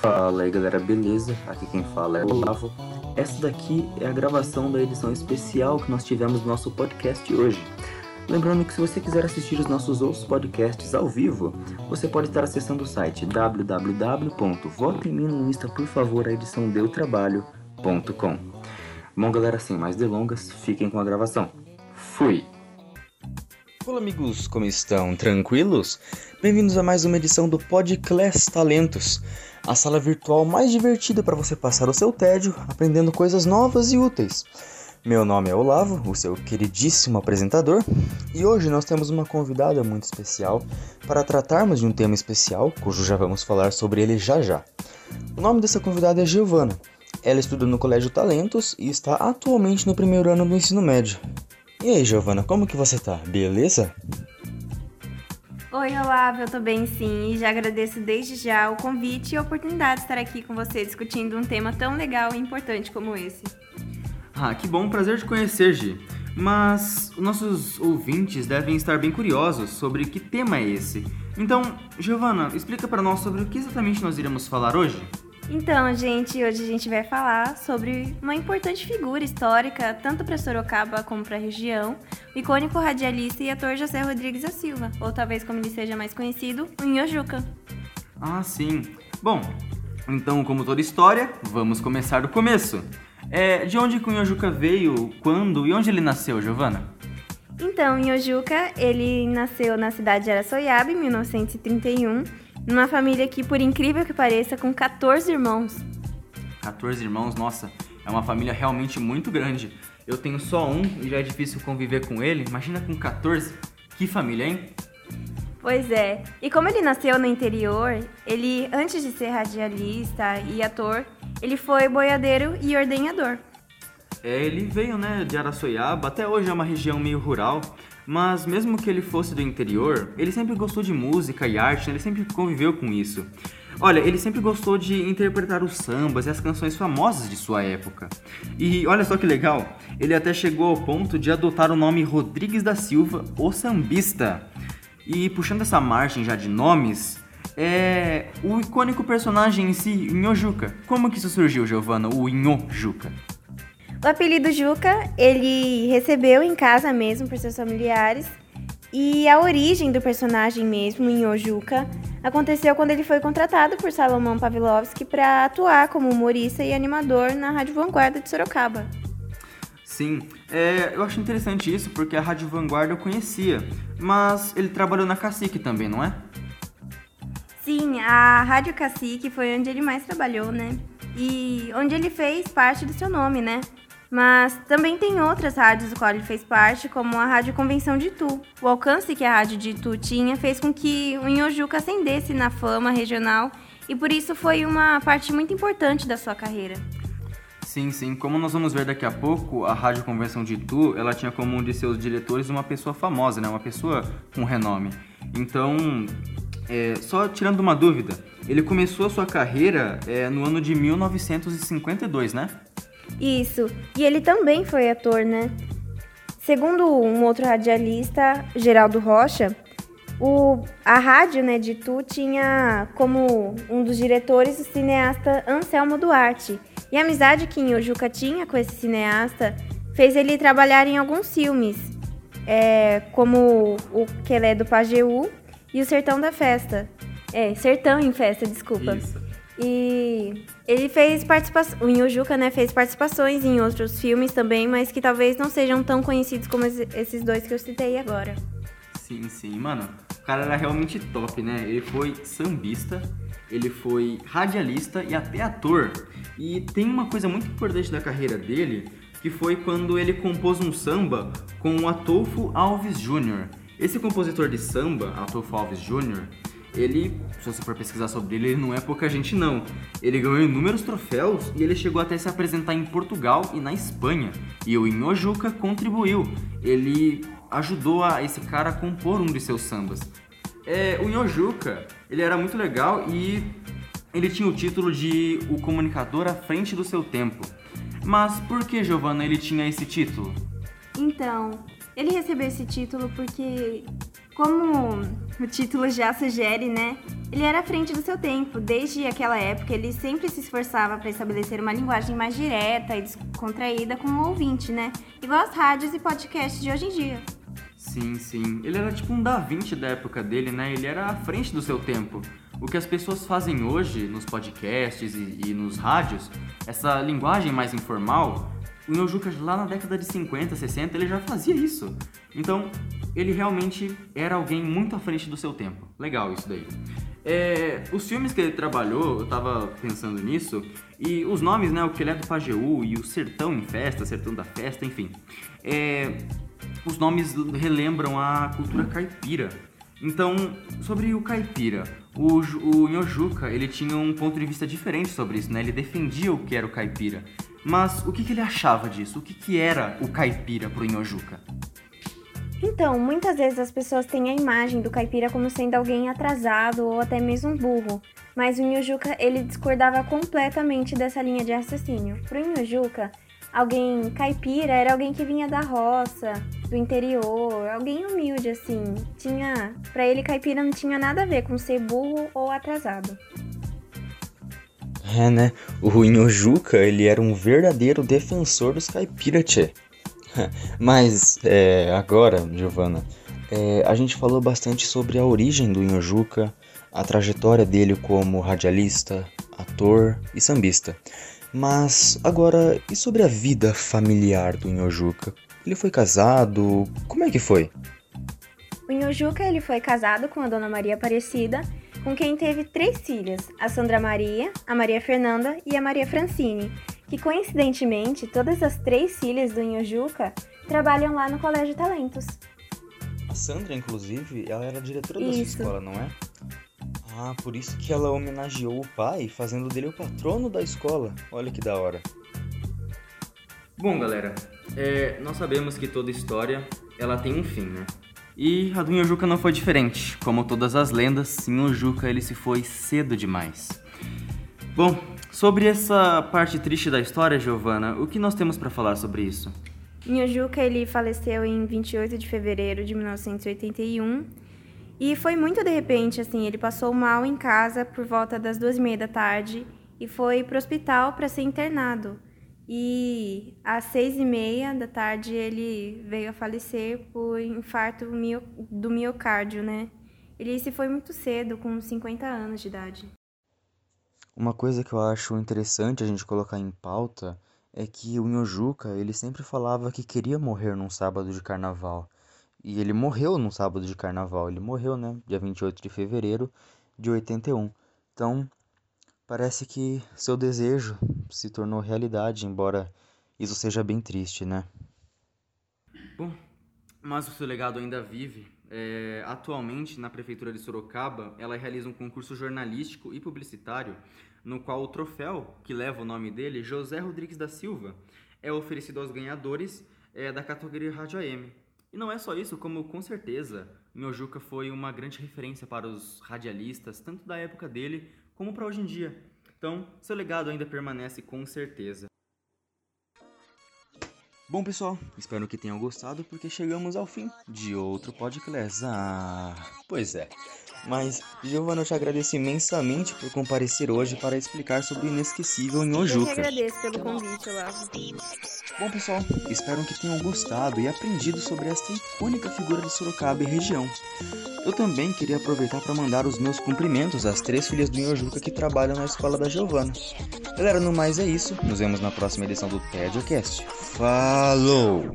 Fala aí galera, beleza? Aqui quem fala é o Olavo. Essa daqui é a gravação da edição especial que nós tivemos no nosso podcast hoje. Lembrando que se você quiser assistir os nossos outros podcasts ao vivo, você pode estar acessando o site www.votemim por favor a edição deu trabalho.com. Bom galera, sem mais delongas, fiquem com a gravação. Fui! Olá amigos, como estão? Tranquilos? Bem-vindos a mais uma edição do Podclass Talentos, a sala virtual mais divertida para você passar o seu tédio aprendendo coisas novas e úteis. Meu nome é Olavo, o seu queridíssimo apresentador, e hoje nós temos uma convidada muito especial para tratarmos de um tema especial, cujo já vamos falar sobre ele já já. O nome dessa convidada é Giovana. Ela estuda no Colégio Talentos e está atualmente no primeiro ano do ensino médio. E aí, Giovana, como que você tá? Beleza? Oi, Olavo, eu tô bem sim e já agradeço desde já o convite e a oportunidade de estar aqui com você discutindo um tema tão legal e importante como esse. Ah, que bom, prazer te conhecer, Gi. Mas nossos ouvintes devem estar bem curiosos sobre que tema é esse. Então, Giovana, explica para nós sobre o que exatamente nós iremos falar hoje. Então, gente, hoje a gente vai falar sobre uma importante figura histórica, tanto para Sorocaba como para a região, o icônico radialista e ator José Rodrigues da Silva, ou talvez como ele seja mais conhecido, o Inhojuca. Ah, sim. Bom, então, como toda história, vamos começar do começo. É, de onde o Inhojuca veio, quando e onde ele nasceu, Giovana? Então, Inhojuca, ele nasceu na cidade de Araçoiaba em 1931 numa família que, por incrível que pareça, com 14 irmãos. 14 irmãos, nossa, é uma família realmente muito grande. Eu tenho só um e já é difícil conviver com ele. Imagina com 14. Que família, hein? Pois é. E como ele nasceu no interior, ele, antes de ser radialista e ator, ele foi boiadeiro e ordenhador. É, ele veio, né, de Araçoiaba, até hoje é uma região meio rural, mas mesmo que ele fosse do interior, ele sempre gostou de música e arte, né? ele sempre conviveu com isso. Olha, ele sempre gostou de interpretar os sambas e as canções famosas de sua época. E olha só que legal, ele até chegou ao ponto de adotar o nome Rodrigues da Silva, o sambista. E puxando essa margem já de nomes, é o icônico personagem em si, Inhojuca. Como que isso surgiu, Giovana, o Inhojuca? O apelido Juca, ele recebeu em casa mesmo por seus familiares. E a origem do personagem mesmo, em Ojuca, aconteceu quando ele foi contratado por Salomão Pavlovsky para atuar como humorista e animador na Rádio Vanguarda de Sorocaba. Sim, é, eu acho interessante isso porque a Rádio Vanguarda eu conhecia, mas ele trabalhou na Cacique também, não é? Sim, a Rádio Cacique foi onde ele mais trabalhou, né? E onde ele fez parte do seu nome, né? Mas também tem outras rádios do qual ele fez parte, como a Rádio Convenção de Itu. O alcance que a Rádio de Itu tinha fez com que o Inhojuca ascendesse na fama regional e por isso foi uma parte muito importante da sua carreira. Sim, sim. Como nós vamos ver daqui a pouco, a Rádio Convenção de Itu, ela tinha como um de seus diretores uma pessoa famosa, né? Uma pessoa com renome. Então, é, só tirando uma dúvida, ele começou a sua carreira é, no ano de 1952, né? Isso. E ele também foi ator, né? Segundo um outro radialista, Geraldo Rocha, o, a rádio né, de Tu tinha como um dos diretores o cineasta Anselmo Duarte. E a amizade que o Juca tinha com esse cineasta fez ele trabalhar em alguns filmes, é, como o Quelé do Pajeú e o Sertão da Festa. É, Sertão em Festa, desculpa. Isso. E ele fez participação. O Inhojuca, né, fez participações em outros filmes também, mas que talvez não sejam tão conhecidos como esses dois que eu citei agora. Sim, sim, mano. O cara era realmente top, né? Ele foi sambista, ele foi radialista e até ator. E tem uma coisa muito importante da carreira dele, que foi quando ele compôs um samba com o Atolfo Alves Jr. Esse compositor de samba, Atolfo Alves Jr., ele, se você for pesquisar sobre ele, ele não é pouca gente não. Ele ganhou inúmeros troféus e ele chegou até se apresentar em Portugal e na Espanha. E o Inhojuca contribuiu. Ele ajudou a esse cara a compor um de seus sambas. É, o Inhojuca, ele era muito legal e ele tinha o título de o comunicador à frente do seu tempo. Mas por que, Giovanna, ele tinha esse título? Então, Ele recebeu esse título porque, como o título já sugere, né? Ele era à frente do seu tempo. Desde aquela época, ele sempre se esforçava para estabelecer uma linguagem mais direta e descontraída com o ouvinte, né? Igual as rádios e podcasts de hoje em dia. Sim, sim. Ele era tipo um Da Vinci da época dele, né? Ele era à frente do seu tempo. O que as pessoas fazem hoje nos podcasts e, e nos rádios, essa linguagem mais informal, o Nyojuka lá na década de 50, 60, ele já fazia isso. Então, ele realmente era alguém muito à frente do seu tempo. Legal isso daí. É, os filmes que ele trabalhou, eu tava pensando nisso, e os nomes, né, o que ele é do Pajeú e o Sertão em Festa, Sertão da Festa, enfim. É, os nomes relembram a cultura caipira. Então, sobre o caipira, o, o ele tinha um ponto de vista diferente sobre isso, né? Ele defendia o que era o caipira. Mas o que, que ele achava disso? O que, que era o caipira pro Nhojuca? Então, muitas vezes as pessoas têm a imagem do caipira como sendo alguém atrasado ou até mesmo burro. Mas o Nhojuca, ele discordava completamente dessa linha de raciocínio. Pro Nhojuca, alguém caipira era alguém que vinha da roça, do interior, alguém humilde assim. Tinha, para ele caipira não tinha nada a ver com ser burro ou atrasado. É, né? O Inhojuca, ele era um verdadeiro defensor dos caipira. Mas, é, agora, Giovana, é, a gente falou bastante sobre a origem do Inhojuca, a trajetória dele como radialista, ator e sambista. Mas agora, e sobre a vida familiar do Inhojuca? Ele foi casado? Como é que foi? O Inhojuca ele foi casado com a Dona Maria Aparecida, com quem teve três filhas, a Sandra Maria, a Maria Fernanda e a Maria Francine, que coincidentemente todas as três filhas do Inhojuca trabalham lá no Colégio Talentos. A Sandra, inclusive, ela era diretora da sua escola, não é? Ah, por isso que ela homenageou o pai, fazendo dele o patrono da escola. Olha que da hora. Bom, galera, é, nós sabemos que toda história ela tem um fim, né? E a do Nhojuca não foi diferente. Como todas as lendas, Nhojuca ele se foi cedo demais. Bom, sobre essa parte triste da história, Giovana, o que nós temos para falar sobre isso? Nhojuca ele faleceu em 28 de fevereiro de 1981 e foi muito de repente, assim, ele passou mal em casa por volta das duas e meia da tarde e foi para o hospital para ser internado. E às seis e meia da tarde ele veio a falecer por infarto do miocárdio, né? Ele se foi muito cedo, com 50 anos de idade. Uma coisa que eu acho interessante a gente colocar em pauta é que o Nhojuca, ele sempre falava que queria morrer num sábado de carnaval. E ele morreu no sábado de carnaval. Ele morreu, né? Dia 28 de fevereiro de 81. Então, parece que seu desejo se tornou realidade, embora isso seja bem triste, né? Bom, mas o seu legado ainda vive. É, atualmente, na Prefeitura de Sorocaba, ela realiza um concurso jornalístico e publicitário, no qual o troféu, que leva o nome dele, José Rodrigues da Silva, é oferecido aos ganhadores é, da categoria Rádio AM. E não é só isso, como com certeza Nhojuca foi uma grande referência para os radialistas, tanto da época dele como para hoje em dia. Então, seu legado ainda permanece com certeza. Bom, pessoal, espero que tenham gostado porque chegamos ao fim de outro podcast. Ah, pois é. Mas, Giovana, eu te agradeço imensamente por comparecer hoje para explicar sobre o inesquecível Nhojuca. Eu que agradeço pelo convite, Olavo. Bom, pessoal, espero que tenham gostado e aprendido sobre esta icônica figura de Sorocaba e região. Eu também queria aproveitar para mandar os meus cumprimentos às três filhas do Nhojuca que trabalham na escola da Giovana. Galera, no mais é isso. Nos vemos na próxima edição do TEDcast. Falou!